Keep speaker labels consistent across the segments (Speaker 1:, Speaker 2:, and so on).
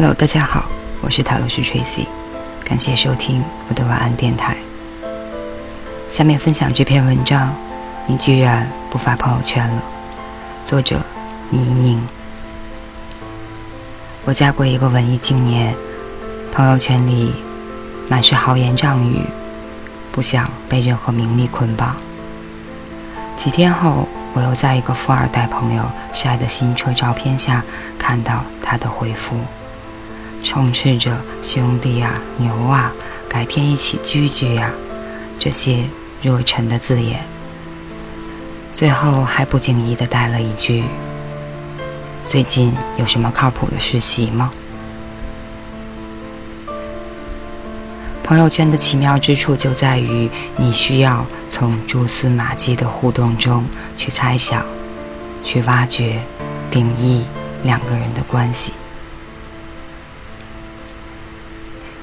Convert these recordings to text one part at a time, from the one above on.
Speaker 1: Hello，大家好，我是塔罗斯 Tracy，感谢收听我的晚安电台。下面分享这篇文章：你居然不发朋友圈了。作者：倪宁。我嫁过一个文艺青年，朋友圈里满是豪言壮语，不想被任何名利捆绑。几天后，我又在一个富二代朋友晒的新车照片下看到他的回复。充斥着“兄弟啊，牛啊，改天一起聚聚呀”这些热忱的字眼，最后还不经意的带了一句：“最近有什么靠谱的实习吗？”朋友圈的奇妙之处就在于，你需要从蛛丝马迹的互动中去猜想、去挖掘、定义两个人的关系。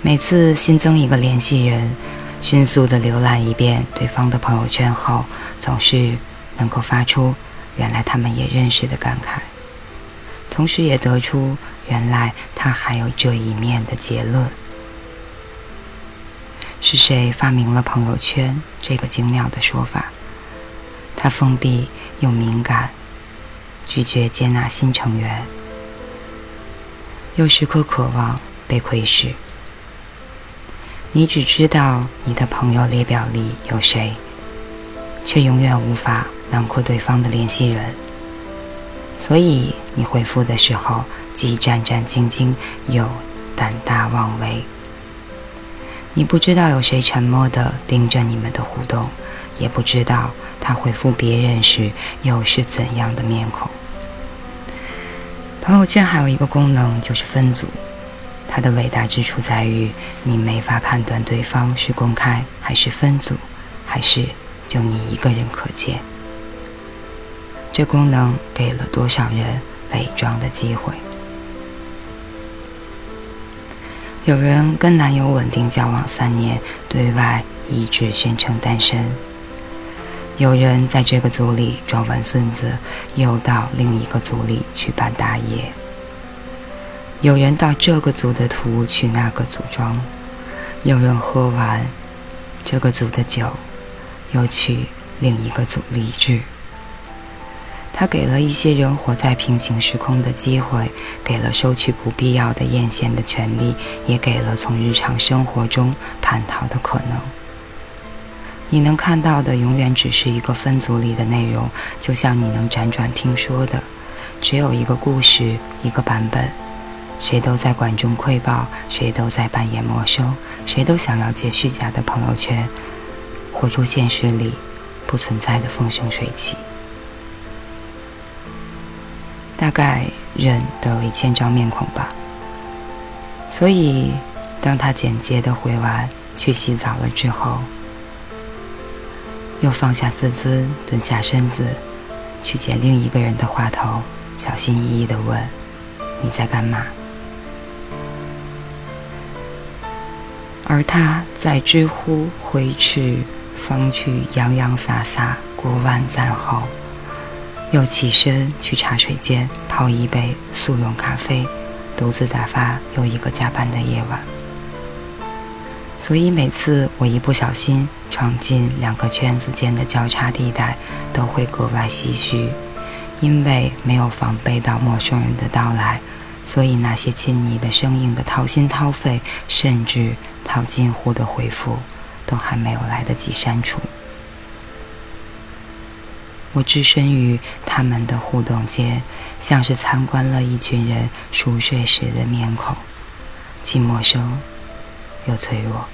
Speaker 1: 每次新增一个联系人，迅速的浏览一遍对方的朋友圈后，总是能够发出“原来他们也认识”的感慨，同时也得出“原来他还有这一面”的结论。是谁发明了朋友圈这个精妙的说法？他封闭又敏感，拒绝接纳新成员，又时刻渴望被窥视。你只知道你的朋友列表里有谁，却永远无法囊括对方的联系人。所以你回复的时候，既战战兢兢又胆大妄为。你不知道有谁沉默地盯着你们的互动，也不知道他回复别人时又是怎样的面孔。朋友圈还有一个功能，就是分组。它的伟大之处在于，你没法判断对方是公开还是分组，还是就你一个人可见。这功能给了多少人伪装的机会？有人跟男友稳定交往三年，对外一直宣称单身；有人在这个组里装完孙子，又到另一个组里去办大业。有人到这个组的图去那个组装，有人喝完这个组的酒，又去另一个组励志。他给了一些人活在平行时空的机会，给了收取不必要的艳羡的权利，也给了从日常生活中叛逃的可能。你能看到的永远只是一个分组里的内容，就像你能辗转听说的，只有一个故事，一个版本。谁都在管中窥豹，谁都在扮演陌生，谁都想要借虚假的朋友圈，活出现实里不存在的风生水起。大概人都有一千张面孔吧，所以当他简洁的回完“去洗澡了”之后，又放下自尊，蹲下身子，去捡另一个人的话头，小心翼翼的问：“你在干嘛？”而他在知乎挥斥方去洋洋洒洒过万赞后，又起身去茶水间泡一杯速溶咖啡，独自打发又一个加班的夜晚。所以每次我一不小心闯进两个圈子间的交叉地带，都会格外唏嘘，因为没有防备到陌生人的到来，所以那些亲昵的、生硬的、掏心掏肺，甚至……套近乎的回复，都还没有来得及删除。我置身于他们的互动间，像是参观了一群人熟睡时的面孔，既陌生又脆弱。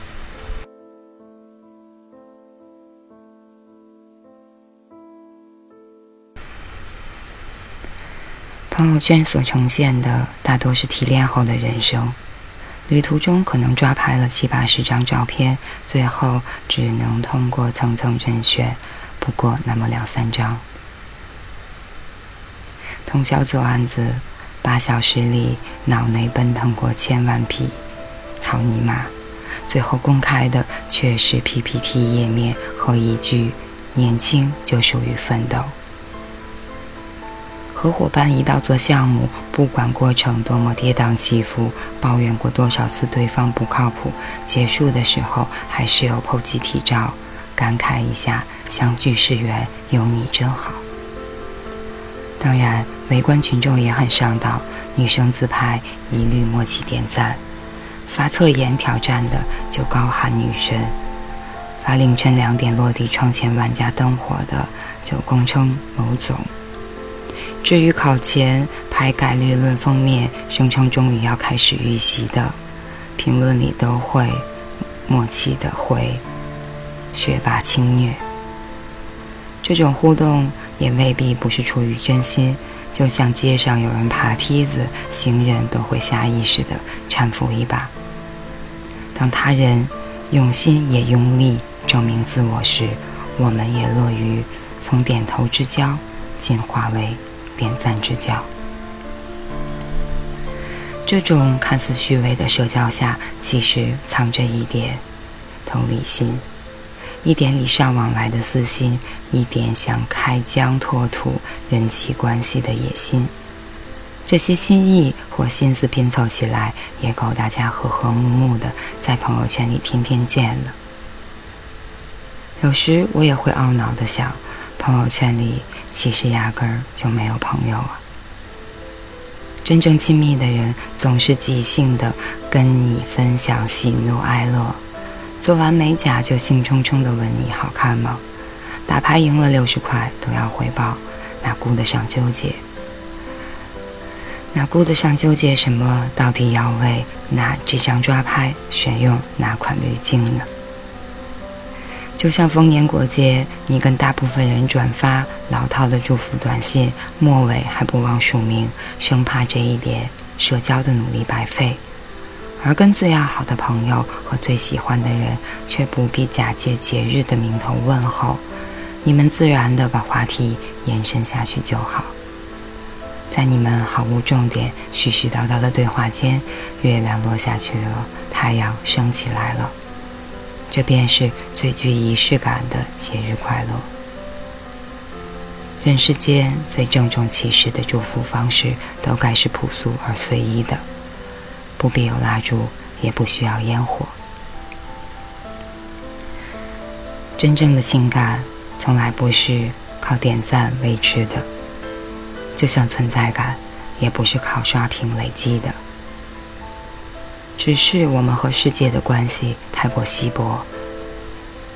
Speaker 1: 朋友圈所呈现的，大多是提炼后的人生。旅途中可能抓拍了七八十张照片，最后只能通过层层甄选，不过那么两三张。通宵做案子，八小时里脑内奔腾过千万匹草泥马，最后公开的却是 PPT 页面和一句“年轻就属于奋斗”。和伙伴一道做项目，不管过程多么跌宕起伏，抱怨过多少次对方不靠谱，结束的时候还是有破集体照，感慨一下相聚是缘，有你真好。当然，围观群众也很上道，女生自拍一律默契点赞，发侧颜挑战的就高喊女神，发凌晨两点落地窗前万家灯火的就公称某总。至于考前拍概率论封面，声称终于要开始预习的，评论里都会默契的回“学霸轻虐”。这种互动也未必不是出于真心，就像街上有人爬梯子，行人都会下意识的搀扶一把。当他人用心也用力证明自我时，我们也乐于从点头之交进化为。点赞之交，这种看似虚伪的社交下，其实藏着一点同理心，一点礼尚往来的私心，一点想开疆拓土人际关系的野心。这些心意或心思拼凑起来，也够大家和和睦睦的在朋友圈里天天见了。有时我也会懊恼的想，朋友圈里。其实压根儿就没有朋友啊！真正亲密的人总是即兴的跟你分享喜怒哀乐，做完美甲就兴冲冲的问你好看吗？打牌赢了六十块都要回报，哪顾得上纠结？哪顾得上纠结什么？到底要为哪这张抓拍选用哪款滤镜呢？就像逢年过节，你跟大部分人转发老套的祝福短信，末尾还不忘署名，生怕这一点社交的努力白费；而跟最要好的朋友和最喜欢的人，却不必假借节日的名头问候，你们自然的把话题延伸下去就好。在你们毫无重点、絮絮叨叨的对话间，月亮落下去了，太阳升起来了。这便是最具仪式感的节日快乐。人世间最郑重其事的祝福方式，都该是朴素而随意的，不必有蜡烛，也不需要烟火。真正的情感，从来不是靠点赞维持的，就像存在感，也不是靠刷屏累积的。只是我们和世界的关系太过稀薄，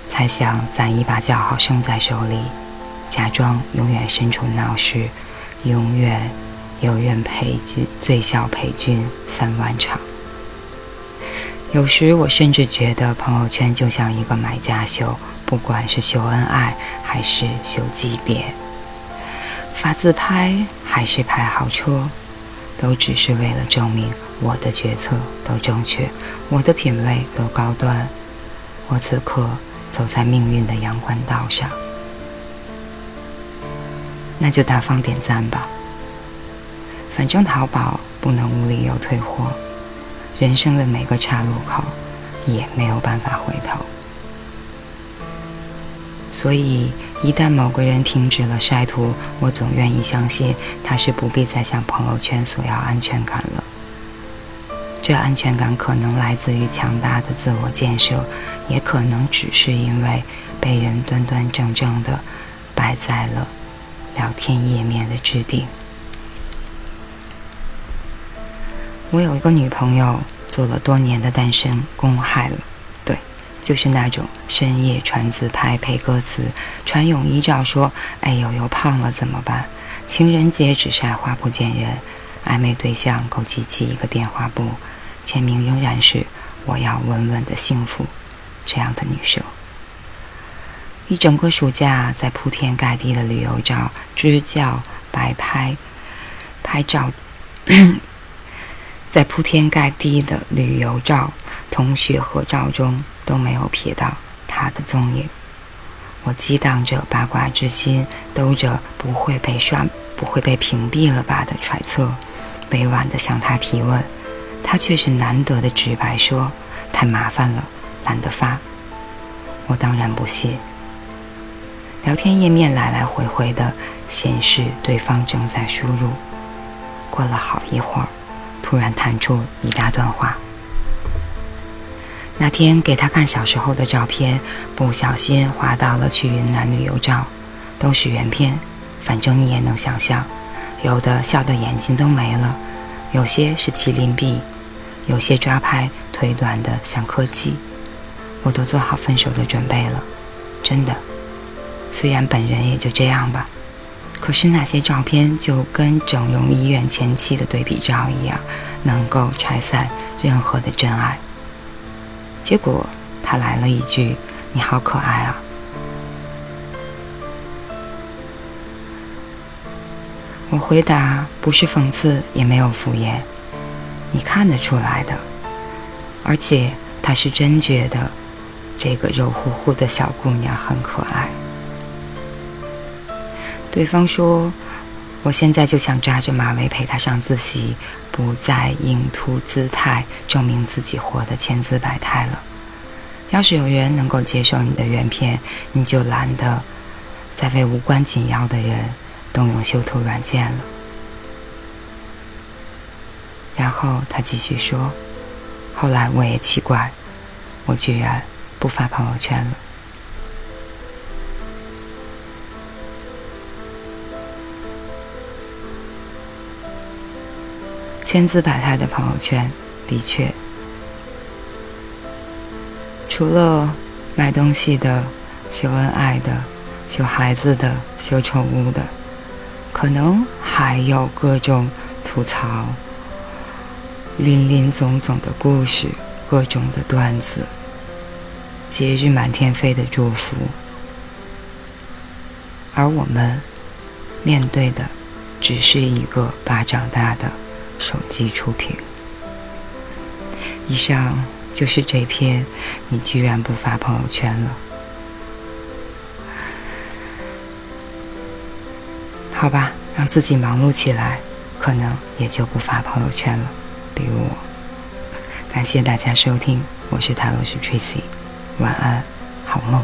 Speaker 1: 才想攒一把叫好生在手里，假装永远身处闹市，永远有人陪君醉笑陪君三万场。有时我甚至觉得朋友圈就像一个买家秀，不管是秀恩爱还是秀级别，发自拍还是拍豪车，都只是为了证明。我的决策都正确，我的品味都高端，我此刻走在命运的阳关道上，那就大方点赞吧。反正淘宝不能无理由退货，人生的每个岔路口也没有办法回头，所以一旦某个人停止了晒图，我总愿意相信他是不必再向朋友圈索要安全感了。这安全感可能来自于强大的自我建设，也可能只是因为被人端端正正的摆在了聊天页面的置顶。我有一个女朋友，做了多年的单身公害了，对，就是那种深夜传自拍配歌词，传泳衣照说：“哎呦又胖了怎么办？”情人节只晒花不见人，暧昧对象够集齐一个电话簿。签名仍然是“我要稳稳的幸福”这样的女生，一整个暑假在铺天盖地的旅游照、支教、摆拍、拍照，在铺天盖地的旅游照、同学合照中都没有瞥到她的踪影。我激荡着八卦之心，兜着不会被刷、不会被屏蔽了吧的揣测，委婉地向她提问。他却是难得的直白说：“太麻烦了，懒得发。”我当然不屑。聊天页面来来回回的显示对方正在输入。过了好一会儿，突然弹出一大段话。那天给他看小时候的照片，不小心滑到了去云南旅游照，都是原片，反正你也能想象，有的笑的眼睛都没了，有些是麒麟臂，有些抓拍腿短的像柯基，我都做好分手的准备了，真的。虽然本人也就这样吧，可是那些照片就跟整容医院前期的对比照一样，能够拆散任何的真爱。结果他来了一句：“你好可爱啊！”我回答：“不是讽刺，也没有敷衍，你看得出来的。而且他是真觉得这个肉乎乎的小姑娘很可爱。”对方说：“我现在就想扎着马尾陪他上自习。”不再硬突姿态，证明自己活得千姿百态了。要是有人能够接受你的原片，你就懒得再为无关紧要的人动用修图软件了。然后他继续说：“后来我也奇怪，我居然不发朋友圈了。”千姿百态的朋友圈，的确，除了卖东西的、秀恩爱的、秀孩子的、秀宠物的，可能还有各种吐槽、林林总总的故事、各种的段子、节日满天飞的祝福，而我们面对的，只是一个巴掌大的。手机触屏。以上就是这篇，你居然不发朋友圈了？好吧，让自己忙碌起来，可能也就不发朋友圈了。比如我。感谢大家收听，我是塔罗师 Tracy，晚安，好梦。